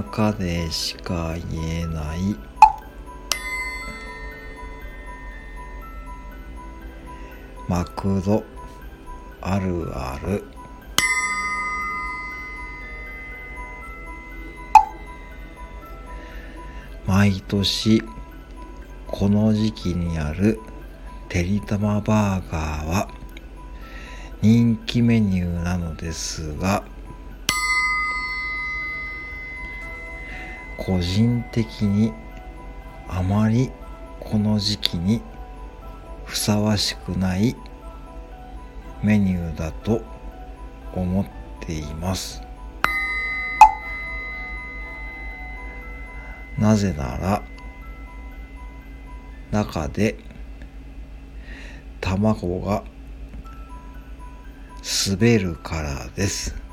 中でしか言えない。マクド。あるある。毎年この時期にあるてりたまバーガーは人気メニューなのですが個人的にあまりこの時期にふさわしくないメニューだと思っています。なぜなら中で卵が滑るからです。